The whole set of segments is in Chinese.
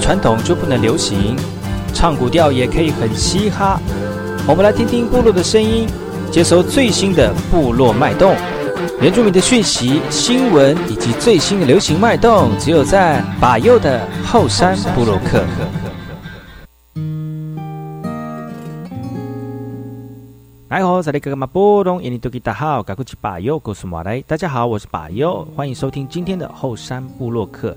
传统就不能流行？唱古调也可以很嘻哈。我们来听听部落的声音，接收最新的部落脉动、原住民的讯息、新闻以及最新的流行脉动，只有在把右的后山部落克。来好，这里哥哥马波东，印尼多吉大好，赶快去把右告诉马来。大家好，我是把右，欢迎收听今天的后山部落客。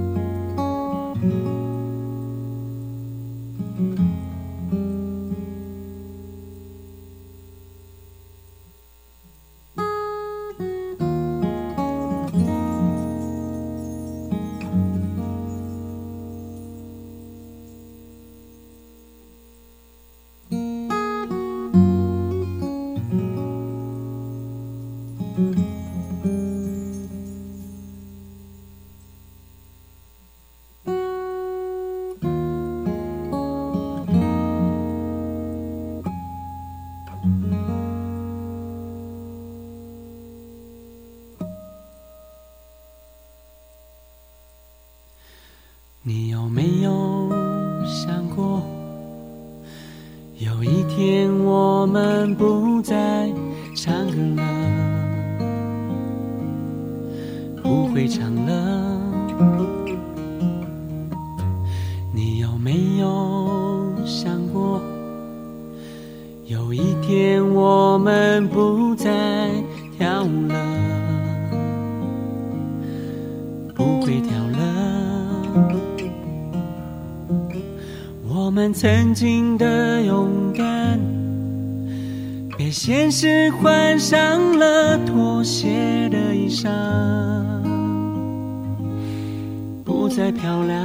再漂亮。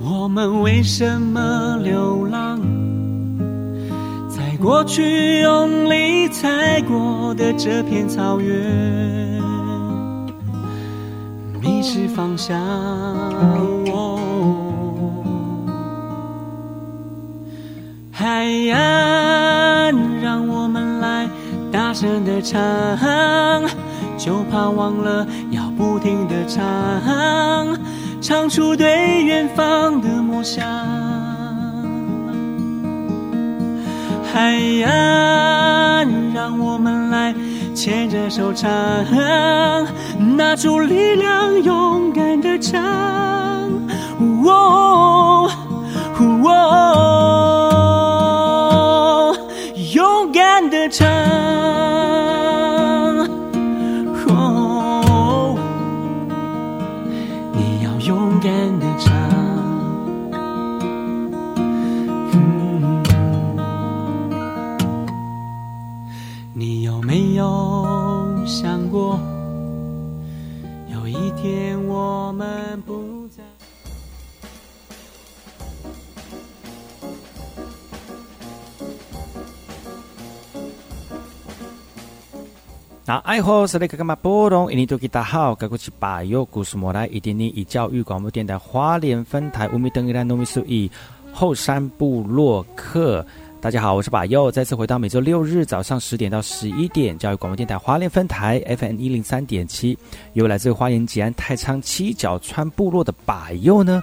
我们为什么流浪？在过去用力踩过的这片草原，迷失方向。海岸，让我们来大声的唱，就怕忘了不停的唱，唱出对远方的梦想。海岸，让我们来牵着手唱，拿出力量，勇敢的唱。哦，哦。那爱好是那个干嘛波动？印尼多吉大好，该过去把右故事莫来，一点点以教育广播电台花莲分台乌米登伊拉诺米苏伊后山部落客。大家好，我是把右，再次回到每周六日早上十点到十一点，教育广播电台花莲分台 FM 一零三点七，由来自花莲吉安太仓七角川部落的把右呢。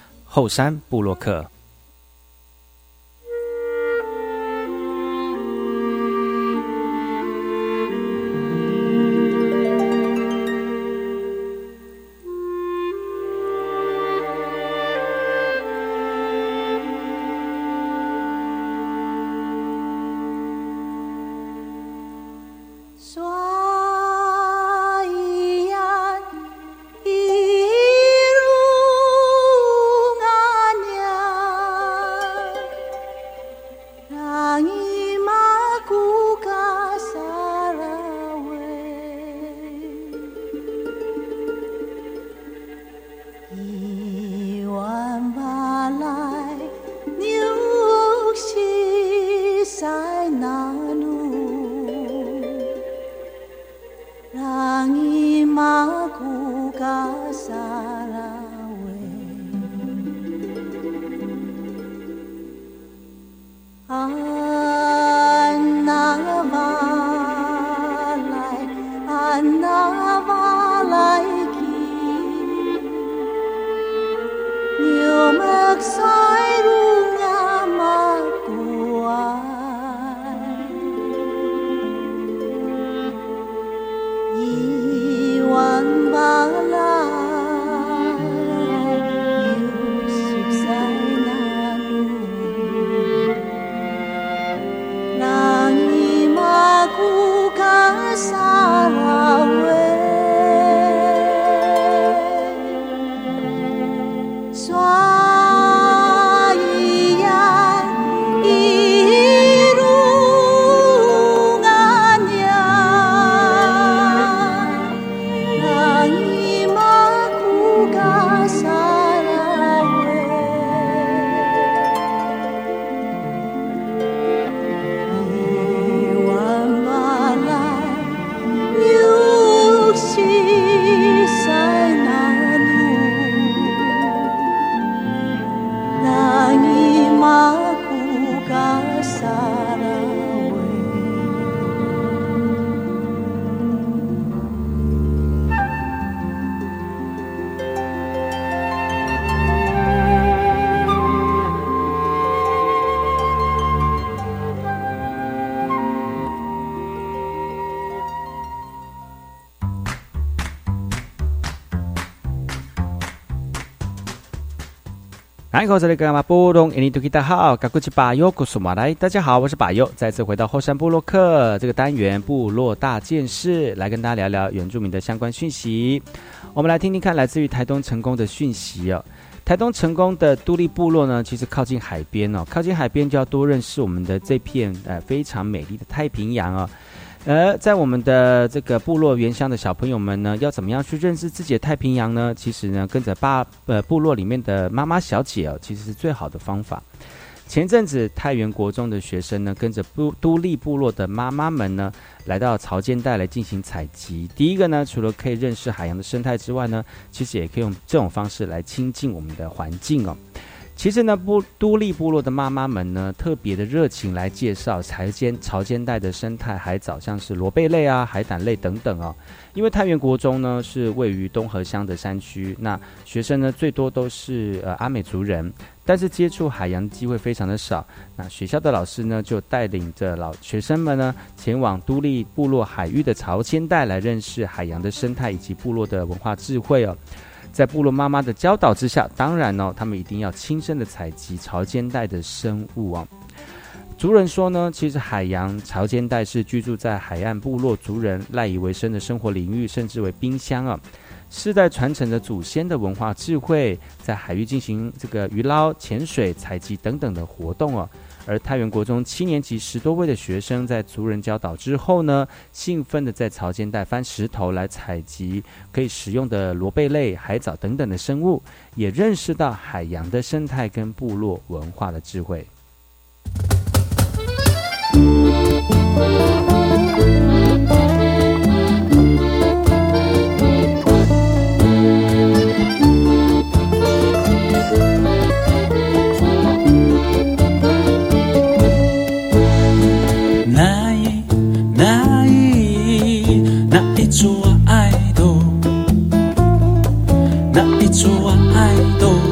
后山布洛克。大家好，我是巴友，再次回到后山部落克这个单元部落大件事，来跟大家聊聊原住民的相关讯息。我们来听听看，来自于台东成功的讯息哦。台东成功的都立部落呢，其实靠近海边哦，靠近海边就要多认识我们的这片呃非常美丽的太平洋哦。而在我们的这个部落原乡的小朋友们呢，要怎么样去认识自己的太平洋呢？其实呢，跟着爸呃部落里面的妈妈小姐哦，其实是最好的方法。前阵子太原国中的学生呢，跟着都都立部落的妈妈们呢，来到潮间带来进行采集。第一个呢，除了可以认识海洋的生态之外呢，其实也可以用这种方式来亲近我们的环境哦。其实呢，部都立部落的妈妈们呢，特别的热情来介绍潮间潮间带的生态海藻，像是螺贝类啊、海胆类等等哦。因为太原国中呢是位于东河乡的山区，那学生呢最多都是呃阿美族人，但是接触海洋机会非常的少。那学校的老师呢就带领着老学生们呢前往都立部落海域的潮间带来认识海洋的生态以及部落的文化智慧哦。在部落妈妈的教导之下，当然呢，他们一定要亲身的采集潮间带的生物啊。族人说呢，其实海洋潮间带是居住在海岸部落族人赖以为生的生活领域，甚至为冰箱啊。世代传承着祖先的文化智慧，在海域进行这个鱼捞、潜水、采集等等的活动哦。而太原国中七年级十多位的学生在族人教导之后呢，兴奋的在潮间带翻石头来采集可以食用的螺贝类、海藻等等的生物，也认识到海洋的生态跟部落文化的智慧。说完，爱都。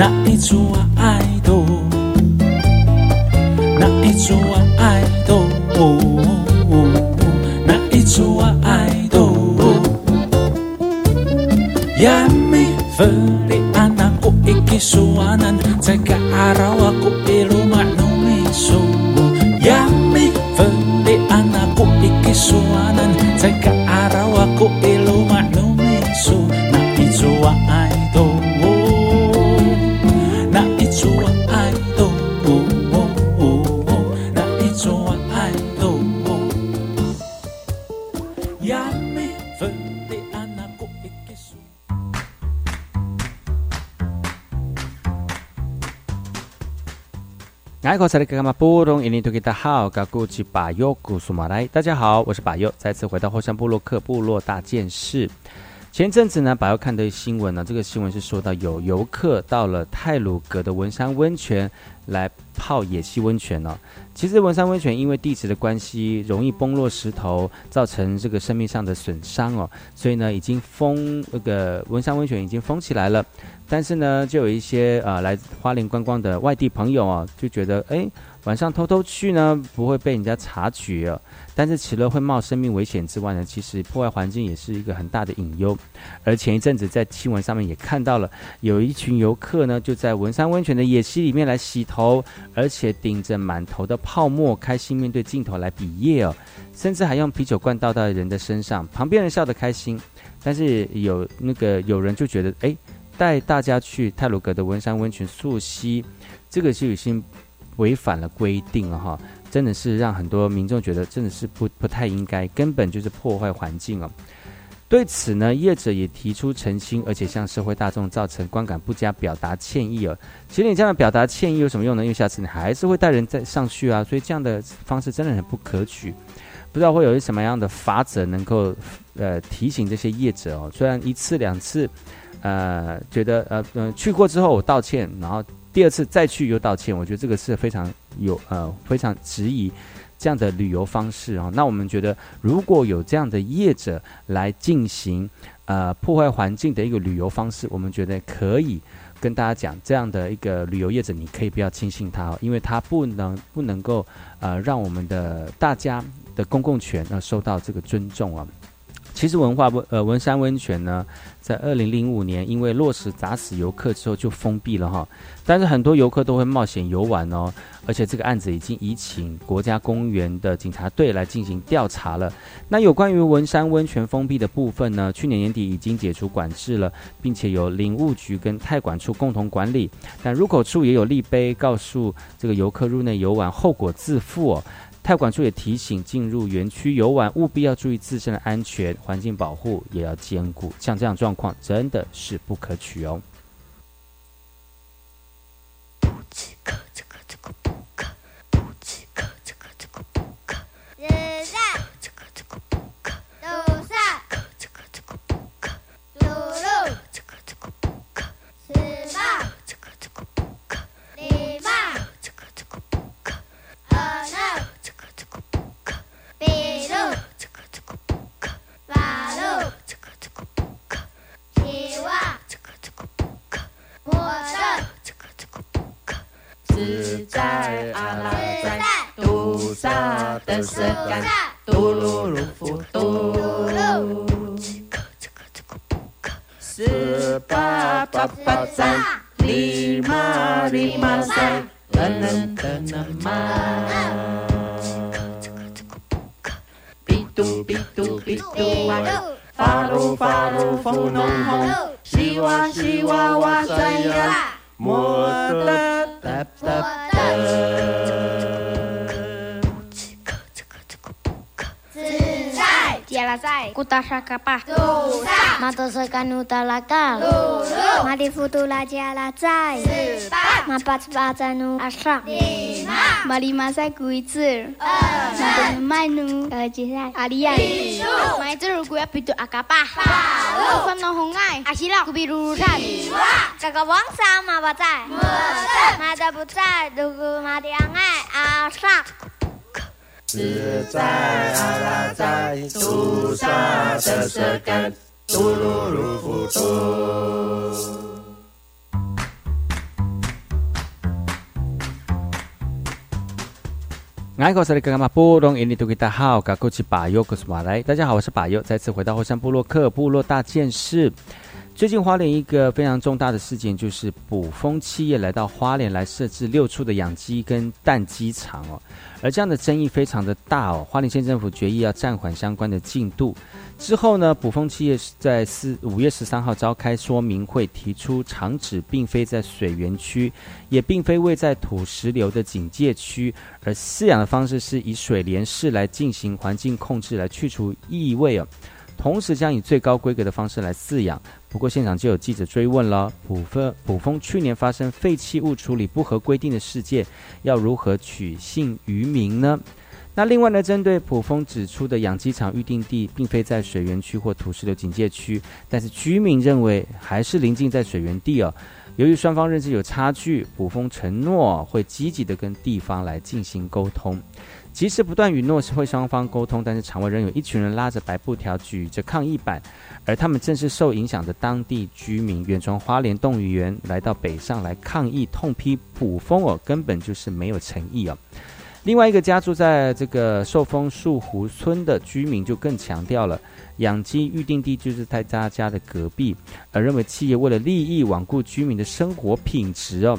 那一株。大家好，我是巴佑，再次回到后山部落克部落大件事。前阵子呢，巴佑看的新闻呢，这个新闻是说到有游客到了泰鲁格的文山温泉来泡野溪温泉哦。其实文山温泉因为地质的关系，容易崩落石头，造成这个生命上的损伤哦，所以呢，已经封那个文山温泉已经封起来了。但是呢，就有一些啊来花莲观光的外地朋友啊，就觉得哎，晚上偷偷去呢，不会被人家察觉。但是除了会冒生命危险之外呢，其实破坏环境也是一个很大的隐忧。而前一阵子在新闻上面也看到了，有一群游客呢，就在文山温泉的野溪里面来洗头，而且顶着满头的泡沫，开心面对镜头来比耶哦，甚至还用啤酒罐倒到人的身上，旁边人笑得开心。但是有那个有人就觉得哎。带大家去泰鲁阁的文山温泉溯溪，这个就已经违反了规定了哈，真的是让很多民众觉得真的是不不太应该，根本就是破坏环境哦。对此呢，业者也提出澄清，而且向社会大众造成观感不佳，表达歉意哦。其实你这样表达歉意有什么用呢？因为下次你还是会带人再上去啊，所以这样的方式真的很不可取。不知道会有什么样的法则能够呃提醒这些业者哦，虽然一次两次。呃，觉得呃嗯去过之后我道歉，然后第二次再去又道歉，我觉得这个是非常有呃非常质疑这样的旅游方式啊。那我们觉得如果有这样的业者来进行呃破坏环境的一个旅游方式，我们觉得可以跟大家讲，这样的一个旅游业者你可以不要轻信他哦，因为他不能不能够呃让我们的大家的公共权呢受到这个尊重啊。其实文化温呃文山温泉呢，在二零零五年因为落实砸死游客之后就封闭了哈，但是很多游客都会冒险游玩哦，而且这个案子已经移请国家公园的警察队来进行调查了。那有关于文山温泉封闭的部分呢，去年年底已经解除管制了，并且由林务局跟泰管处共同管理，但入口处也有立碑告诉这个游客入内游玩后果自负哦。太管处也提醒，进入园区游玩务必要注意自身的安全，环境保护也要兼顾。像这样状况，真的是不可取哦。古达沙卡巴，杜萨，马多塞甘努达拉嘎，鲁鲁，马蒂夫杜拉加拉在，十八，马巴茨巴在努阿沙，里马，马里马在古伊兹，二，马多麦努，呃，接下来阿里亚，比数，马伊兹鲁古亚比杜阿卡巴，八路，芬诺红爱，阿西拉古比鲁沙，里瓦，这个王沙马巴在，莫在，马达不在，鲁古马蒂昂爱阿沙。自在阿拉在，杜萨的色干，嘟噜噜呼嘟。爱国是的，干嘛不懂？印尼都给大家好，噶过去巴友，我是马来。大家好，我是巴友，再次回到后山部落克部落大件事。最近花莲一个非常重大的事件，就是捕风企业来到花莲来设置六处的养鸡跟蛋鸡场哦。而这样的争议非常的大哦。花莲县政府决议要暂缓相关的进度。之后呢，捕风企业在四五月十三号召开说明会，提出厂址并非在水源区，也并非位在土石流的警戒区，而饲养的方式是以水帘式来进行环境控制，来去除异味哦。同时将以最高规格的方式来饲养。不过现场就有记者追问了：捕风捕风去年发生废弃物处理不合规定的事件，要如何取信于民呢？那另外呢，针对普丰指出的养鸡场预定地并非在水源区或土石流警戒区，但是居民认为还是临近在水源地哦。由于双方认知有差距，普丰承诺会积极的跟地方来进行沟通。即使不断允诺是会双方沟通，但是场外仍有一群人拉着白布条，举着抗议板，而他们正是受影响的当地居民，远从花莲动物园来到北上来抗议，痛批捕风哦，根本就是没有诚意哦。另外一个家住在这个寿丰树湖村的居民就更强调了，养鸡预定地就是在他家的隔壁，而认为企业为了利益罔顾居民的生活品质哦。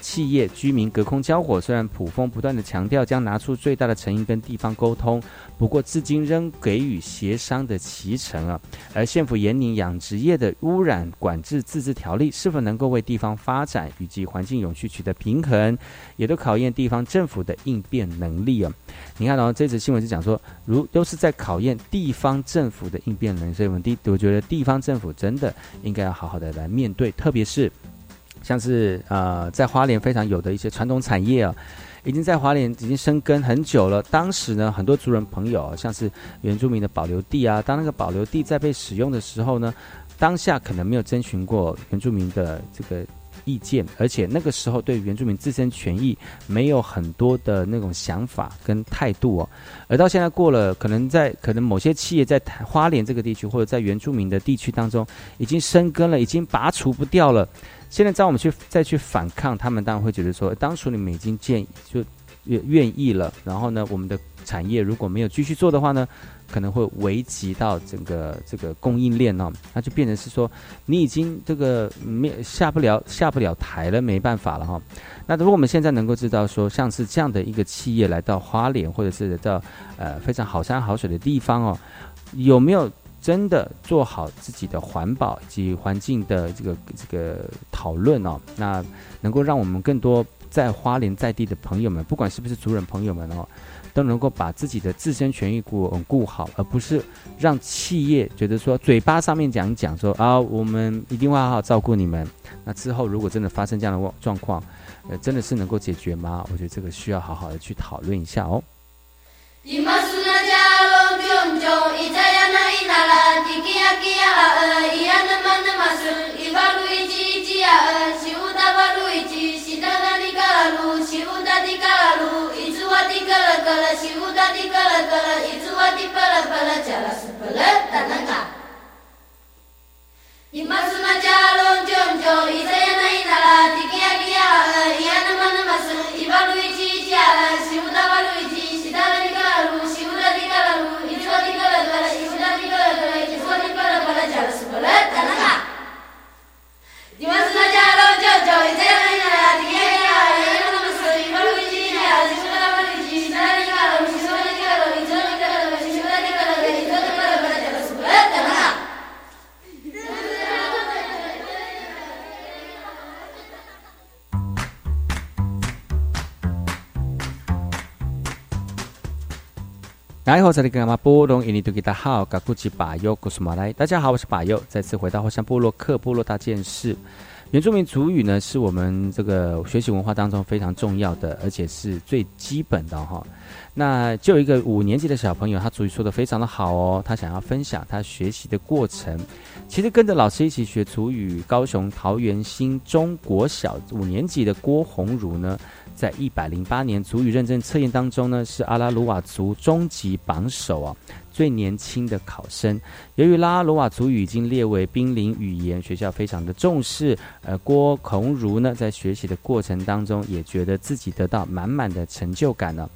企业居民隔空交火，虽然普丰不断的强调将拿出最大的诚意跟地方沟通，不过至今仍给予协商的脐橙啊。而县府严拟养殖业的污染管制自治条例，是否能够为地方发展以及环境永续取得平衡，也都考验地方政府的应变能力啊。你看哦，这则新闻是讲说，如都是在考验地方政府的应变能力，所以我们第我觉得地方政府真的应该要好好的来面对，特别是。像是呃，在花莲非常有的一些传统产业啊，已经在花莲已经生根很久了。当时呢，很多族人朋友，像是原住民的保留地啊，当那个保留地在被使用的时候呢，当下可能没有征询过原住民的这个意见，而且那个时候对原住民自身权益没有很多的那种想法跟态度哦。而到现在过了，可能在可能某些企业在花莲这个地区或者在原住民的地区当中已经生根了，已经拔除不掉了。现在在我们去再去反抗，他们当然会觉得说，当初你们已经建就愿愿意了，然后呢，我们的产业如果没有继续做的话呢，可能会危及到整个这个供应链哦，那就变成是说你已经这个没下不了下不了台了，没办法了哈。那如果我们现在能够知道说，像是这样的一个企业来到花莲，或者是到呃非常好山好水的地方哦，有没有真的做好自己的环保及环境的这个这个讨论哦？那能够让我们更多。在花莲在地的朋友们，不管是不是族人朋友们哦，都能够把自己的自身权益顾顾好，而不是让企业觉得说嘴巴上面讲讲说啊，我们一定会好好照顾你们。那之后如果真的发生这样的状况，呃，真的是能够解决吗？我觉得这个需要好好的去讨论一下哦。Ima suna jalo jom jom itayana inala kia a iya nama nama sul ivalu ichi ichi kala shiuda kala itsuwa nipala pala chala supala tananga Ima jalo jom itayana inala kia a iya nama nama sul 你们是大家龙舅舅，已经。大家好，这里是马，来。大家好，我是巴尤，再次回到火山部落克部落大件事。原住民族语呢，是我们这个学习文化当中非常重要的，而且是最基本的哈。那就一个五年级的小朋友，他主语说的非常的好哦，他想要分享他学习的过程。其实跟着老师一起学族语，高雄桃园新中国小五年级的郭宏儒呢。在一百零八年族语认证测验当中呢，是阿拉鲁瓦族中极榜首啊，最年轻的考生。由于拉鲁瓦族语已经列为濒临语言，学校非常的重视。呃，郭孔如呢，在学习的过程当中，也觉得自己得到满满的成就感呢。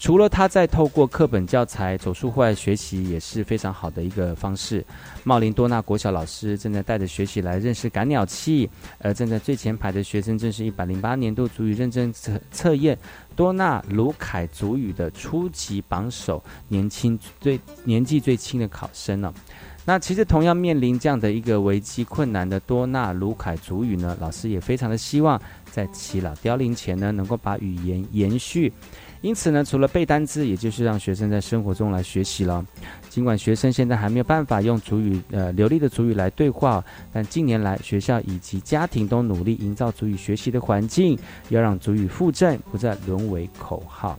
除了他在透过课本教材走出户外学习，也是非常好的一个方式。茂林多纳国小老师正在带着学习来认识赶鸟器，而站在最前排的学生正是一百零八年度足语认证测测验多纳卢凯足语的初级榜首，年轻最年纪最轻的考生呢。那其实同样面临这样的一个危机困难的多纳卢凯足语呢，老师也非常的希望在耆老凋零前呢，能够把语言延续。因此呢，除了背单词，也就是让学生在生活中来学习了。尽管学生现在还没有办法用主语呃流利的主语来对话，但近年来学校以及家庭都努力营造主语学习的环境，要让主语附正不再沦为口号。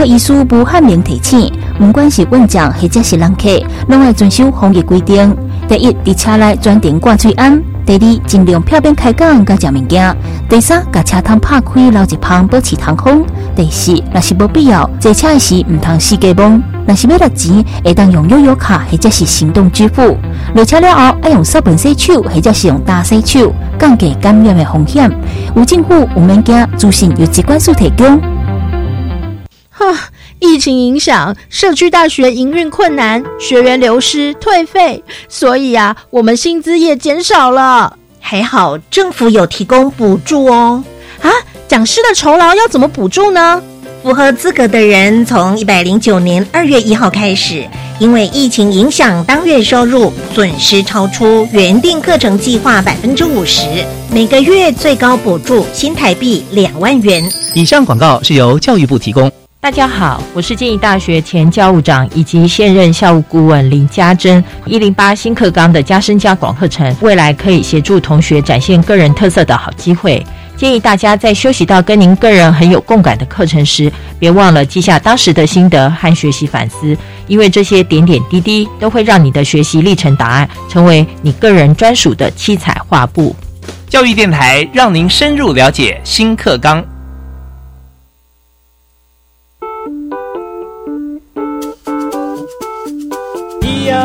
科医师不汉明提醒，不管是运将或者是人客，拢要遵守防疫规定。第一，伫车内专程挂嘴安；第二，尽量漂边开讲，甲食物件；第三，甲车窗拍开，留一旁保持通风；第四，若是无必要坐车时，唔通四界望；若是要落钱，会当用悠游卡或者是行动支付。落车了后，爱用扫盆洗手，或者是用大洗手，降低感染的风险。有政府有物件，资讯由机关所提供。啊！疫情影响，社区大学营运困难，学员流失退费，所以啊，我们薪资也减少了。还好政府有提供补助哦。啊，讲师的酬劳要怎么补助呢？符合资格的人，从一百零九年二月一号开始，因为疫情影响，当月收入损失超出原定课程计划百分之五十，每个月最高补助新台币两万元。以上广告是由教育部提供。大家好，我是建义大学前教务长以及现任校务顾问林家珍。一零八新课纲的加深加广课程，未来可以协助同学展现个人特色的好机会。建议大家在休息到跟您个人很有共感的课程时，别忘了记下当时的心得和学习反思，因为这些点点滴滴都会让你的学习历程答案成为你个人专属的七彩画布。教育电台让您深入了解新课纲。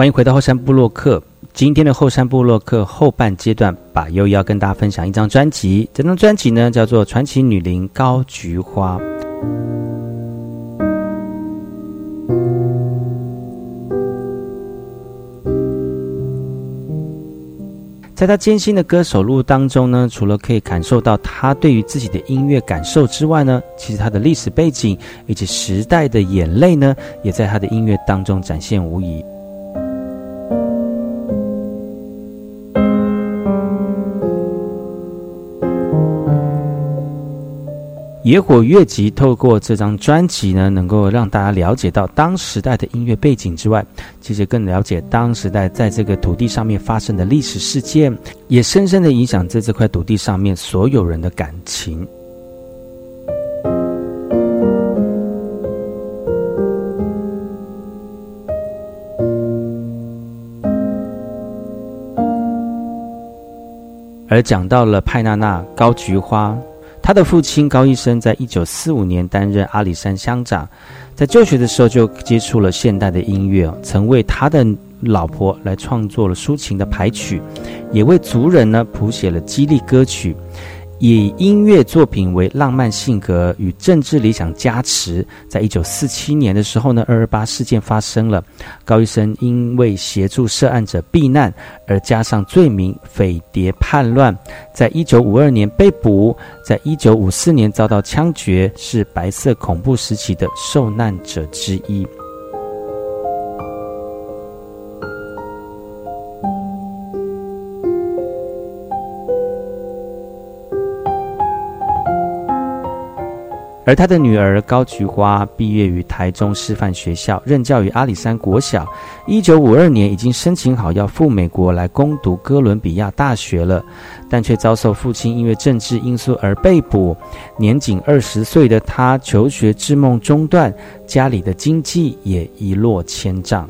欢迎回到后山部落克。今天的后山部落克后半阶段，把又要跟大家分享一张专辑。这张专辑呢，叫做《传奇女伶高菊花》。在她艰辛的歌手路当中呢，除了可以感受到她对于自己的音乐感受之外呢，其实她的历史背景以及时代的眼泪呢，也在她的音乐当中展现无疑。野火乐集透过这张专辑呢，能够让大家了解到当时代的音乐背景之外，其实更了解当时代在这个土地上面发生的历史事件，也深深的影响在这块土地上面所有人的感情。而讲到了派娜娜高菊花。他的父亲高医生在一九四五年担任阿里山乡长，在就学的时候就接触了现代的音乐，曾为他的老婆来创作了抒情的排曲，也为族人呢谱写了激励歌曲。以音乐作品为浪漫性格与政治理想加持，在一九四七年的时候呢，二二八事件发生了，高医生因为协助涉案者避难而加上罪名匪谍叛乱，在一九五二年被捕，在一九五四年遭到枪决，是白色恐怖时期的受难者之一。而他的女儿高菊花毕业于台中师范学校，任教于阿里山国小。一九五二年已经申请好要赴美国来攻读哥伦比亚大学了，但却遭受父亲因为政治因素而被捕。年仅二十岁的他求学之梦中断，家里的经济也一落千丈。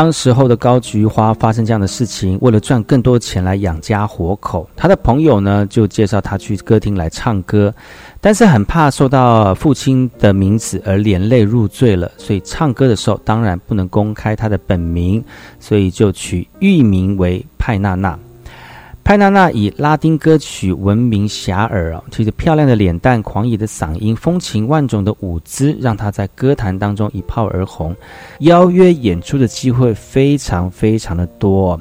当时候的高菊花发生这样的事情，为了赚更多钱来养家活口，他的朋友呢就介绍他去歌厅来唱歌，但是很怕受到父亲的名字而连累入罪了，所以唱歌的时候当然不能公开他的本名，所以就取艺名为派娜娜。派娜娜以拉丁歌曲闻名遐迩啊，其实漂亮的脸蛋、狂野的嗓音、风情万种的舞姿，让她在歌坛当中一炮而红，邀约演出的机会非常非常的多，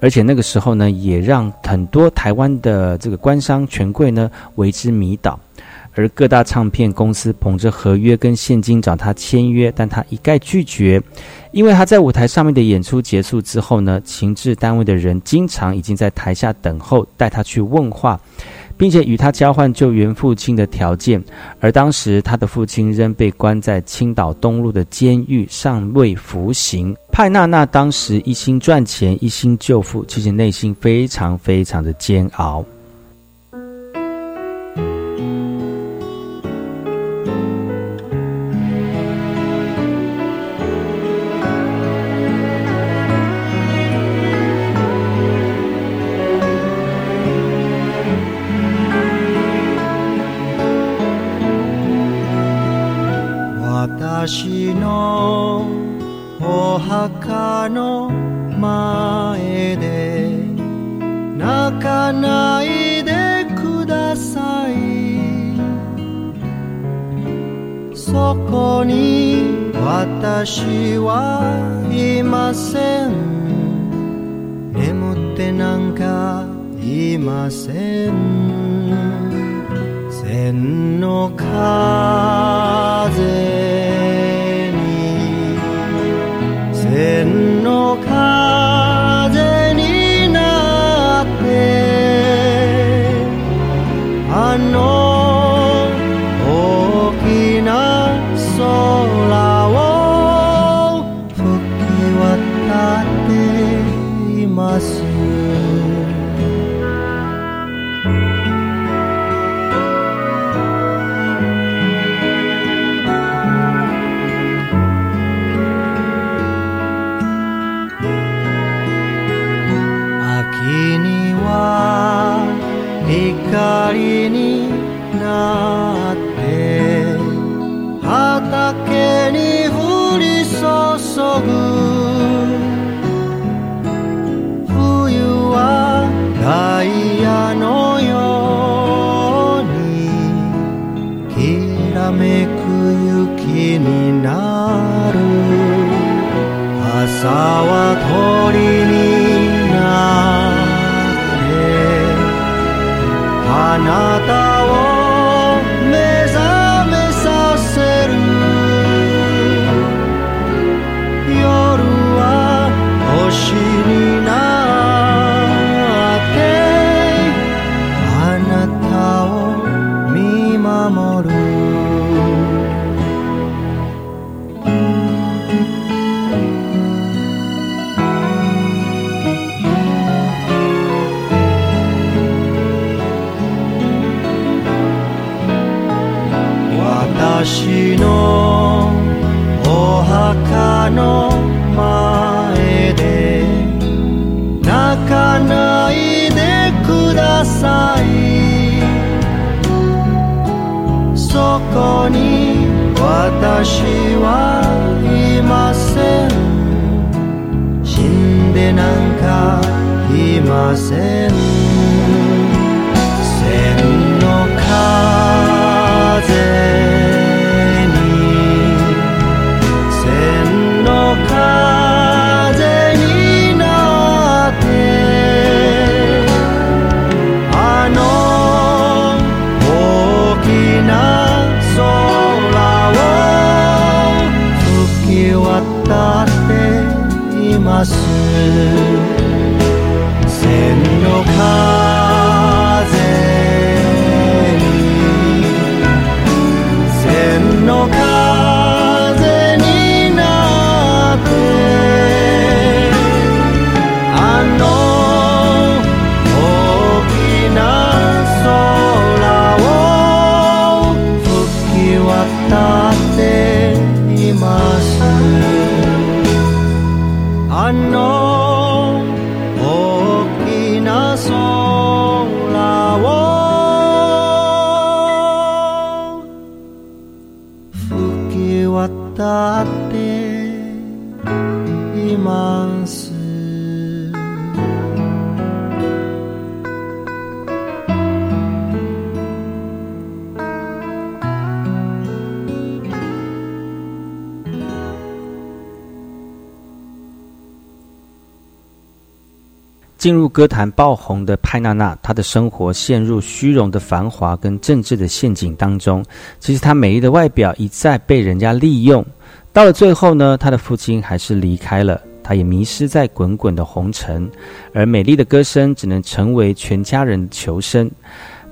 而且那个时候呢，也让很多台湾的这个官商权贵呢为之迷倒。而各大唱片公司捧着合约跟现金找他签约，但他一概拒绝，因为他在舞台上面的演出结束之后呢，情治单位的人经常已经在台下等候，带他去问话，并且与他交换救援父亲的条件。而当时他的父亲仍被关在青岛东路的监狱，尚未服刑。派娜娜当时一心赚钱，一心救父，其实内心非常非常的煎熬。こに私はいません。死んでなんかいません。那是。歌坛爆红的派娜娜，她的生活陷入虚荣的繁华跟政治的陷阱当中。其实她美丽的外表一再被人家利用，到了最后呢，她的父亲还是离开了，她也迷失在滚滚的红尘，而美丽的歌声只能成为全家人求生。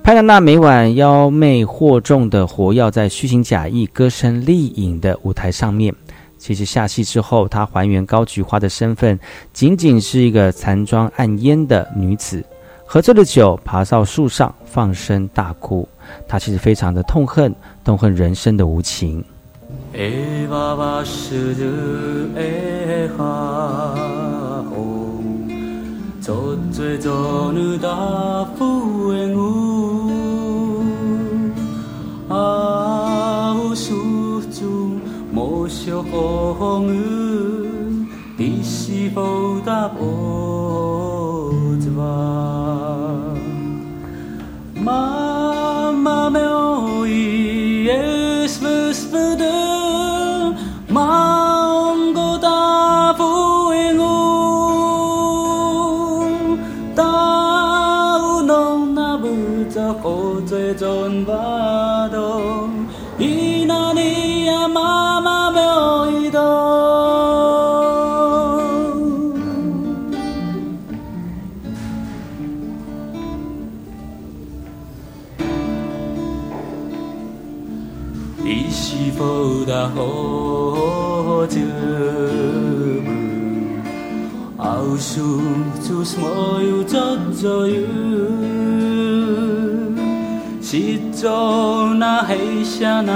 派娜娜每晚妖媚惑众的活跃在虚情假意、歌声丽影的舞台上面。其实下戏之后，她还原高菊花的身份，仅仅是一个残妆暗烟的女子，喝醉了酒，爬到树上放声大哭。她其实非常的痛恨，痛恨人生的无情。모셔공은 디시보다 보즈와 Mamma mia, es vespertid, mango 事事莫要作作忧，是做那黑心人，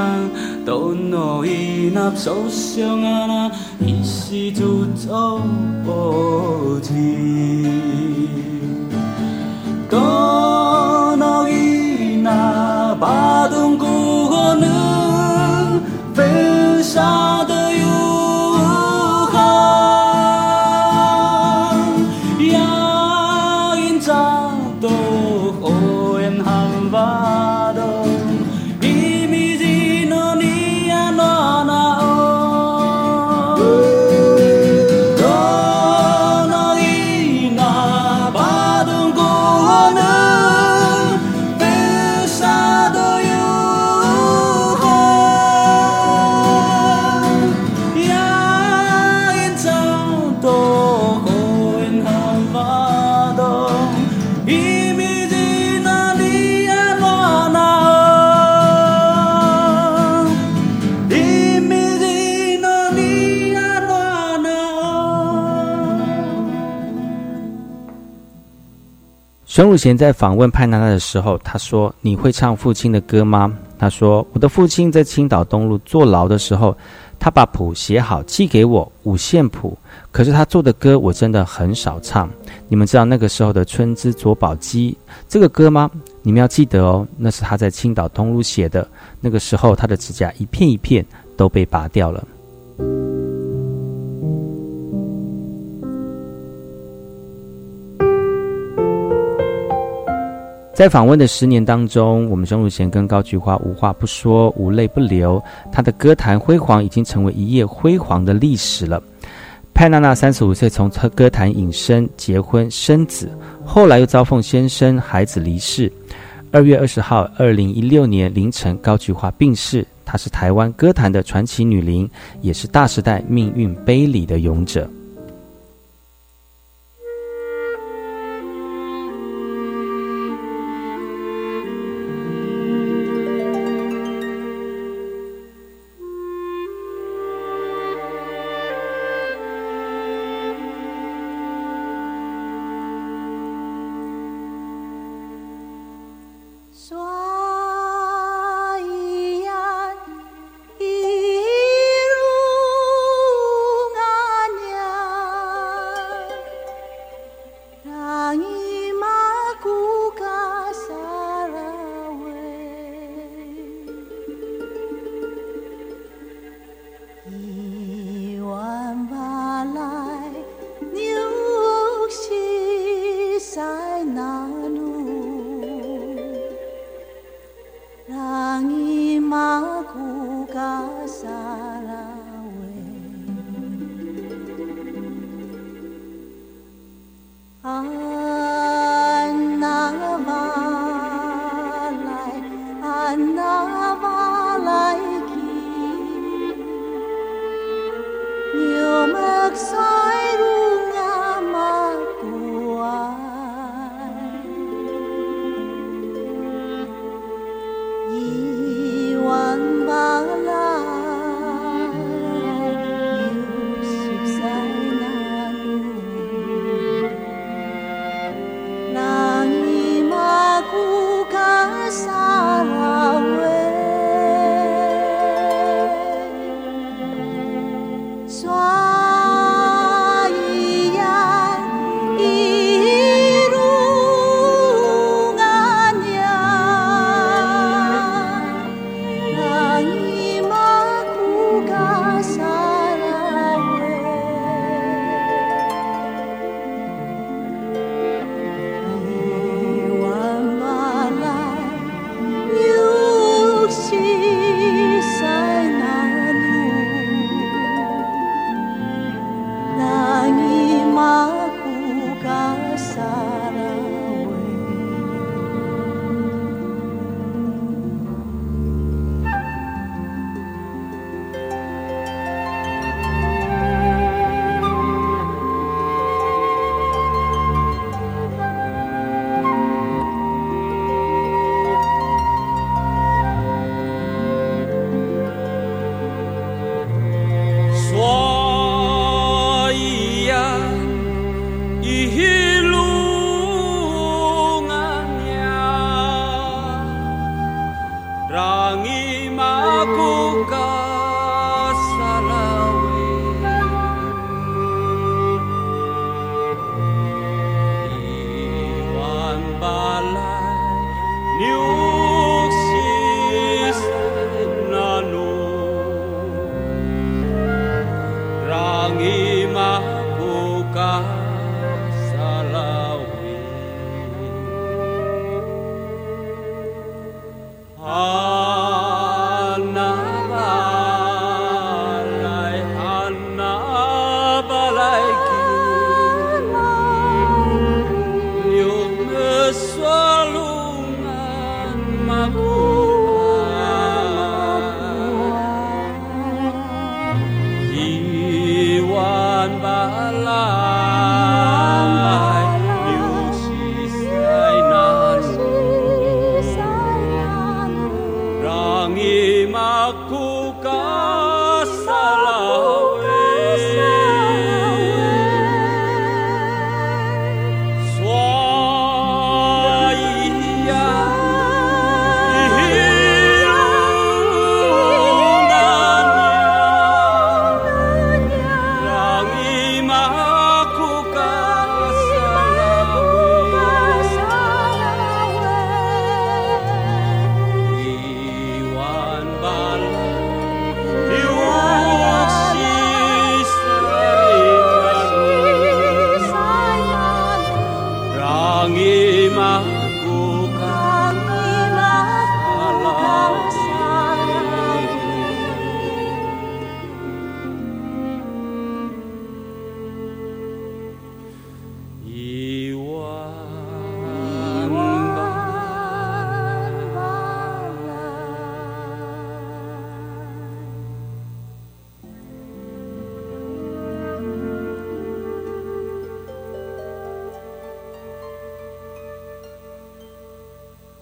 到那伊那受伤啊那，伊是做做无钱，到那伊那把东古个奴分啥的。熊汝贤在访问派娜娜的时候，他说：“你会唱父亲的歌吗？”他说：“我的父亲在青岛东路坐牢的时候，他把谱写好寄给我，五线谱。可是他做的歌我真的很少唱。你们知道那个时候的《春之左宝鸡》这个歌吗？你们要记得哦，那是他在青岛东路写的。那个时候他的指甲一片一片都被拔掉了。”在访问的十年当中，我们钟汝贤跟高菊花无话不说，无泪不流。他的歌坛辉煌已经成为一页辉煌的历史了。派娜娜三十五岁从歌坛隐身，结婚生子，后来又遭奉先生孩子离世。二月二十号，二零一六年凌晨，高菊花病逝。她是台湾歌坛的传奇女伶，也是大时代命运碑里的勇者。looks on.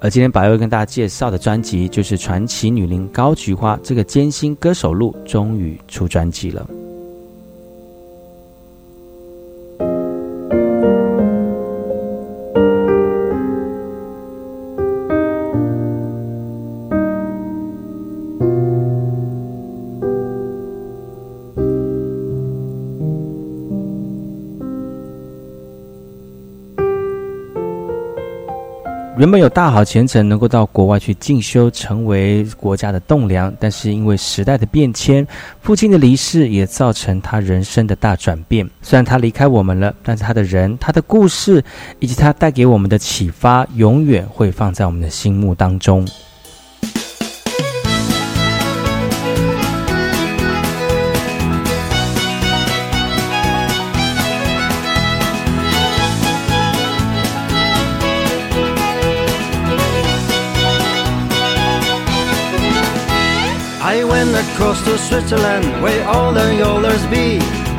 而今天白薇跟大家介绍的专辑，就是传奇女伶高菊花这个艰辛歌手路，终于出专辑了。原本有大好前程，能够到国外去进修，成为国家的栋梁。但是因为时代的变迁，父亲的离世也造成他人生的大转变。虽然他离开我们了，但是他的人、他的故事以及他带给我们的启发，永远会放在我们的心目当中。Across to Switzerland where all the yodelers be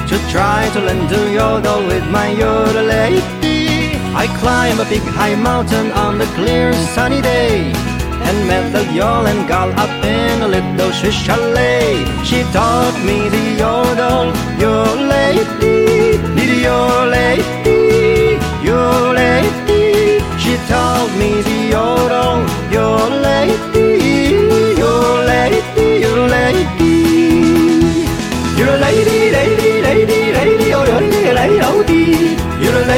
To try to learn to yodel with my yodel lady. I climb a big high mountain on a clear sunny day And met the yodeling girl up in a little Swiss chalet. She taught me the yodel, your lady, your lady, your lady. She taught me the yodel,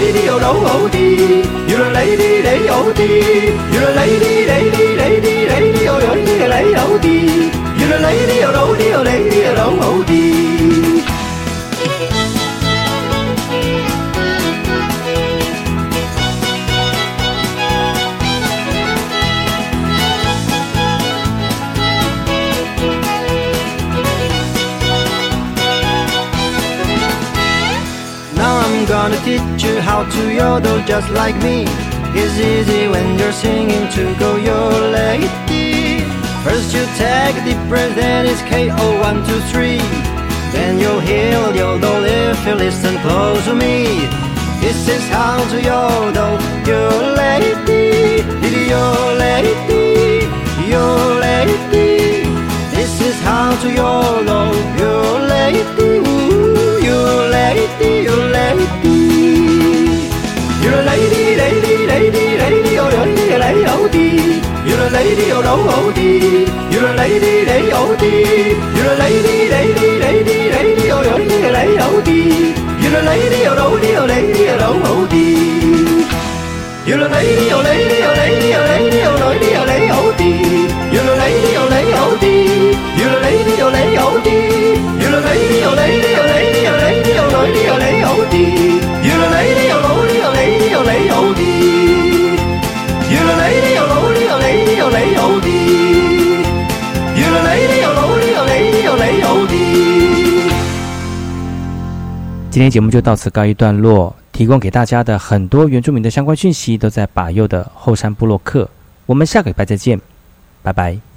呢啲又老好啲原来你啲你好啲原来你啲你啲你啲你啲又有啲你好啲原来你啲又老啲又你啲又好啲 how to yodel just like me. It's easy when you're singing to go your lady. First you take a deep breath, then it's K-O, one, two, three. Then you'll hear yodel if you listen close to me. This is how to yodel your lady, your lady, your lady. This is how to yodel your lady, your lady, your lady. You're a lady, lady, lady, lady, oh, lady, lady, oh, lấy You're a lady, oh, no, oh, lấy You're a lady, lady, oh, ôi You're a lady, lady, lady, lady, oh, lady, lady, oh, đâu You're a lady, oh, no, đâu oh, lady, oh, no, oh, đi You're a lady, oh, lady, oh, lady, oh, lady, oh, lady, đi 今天节目就到此告一段落。提供给大家的很多原住民的相关讯息，都在把右的后山部落克。我们下个礼拜再见，拜拜。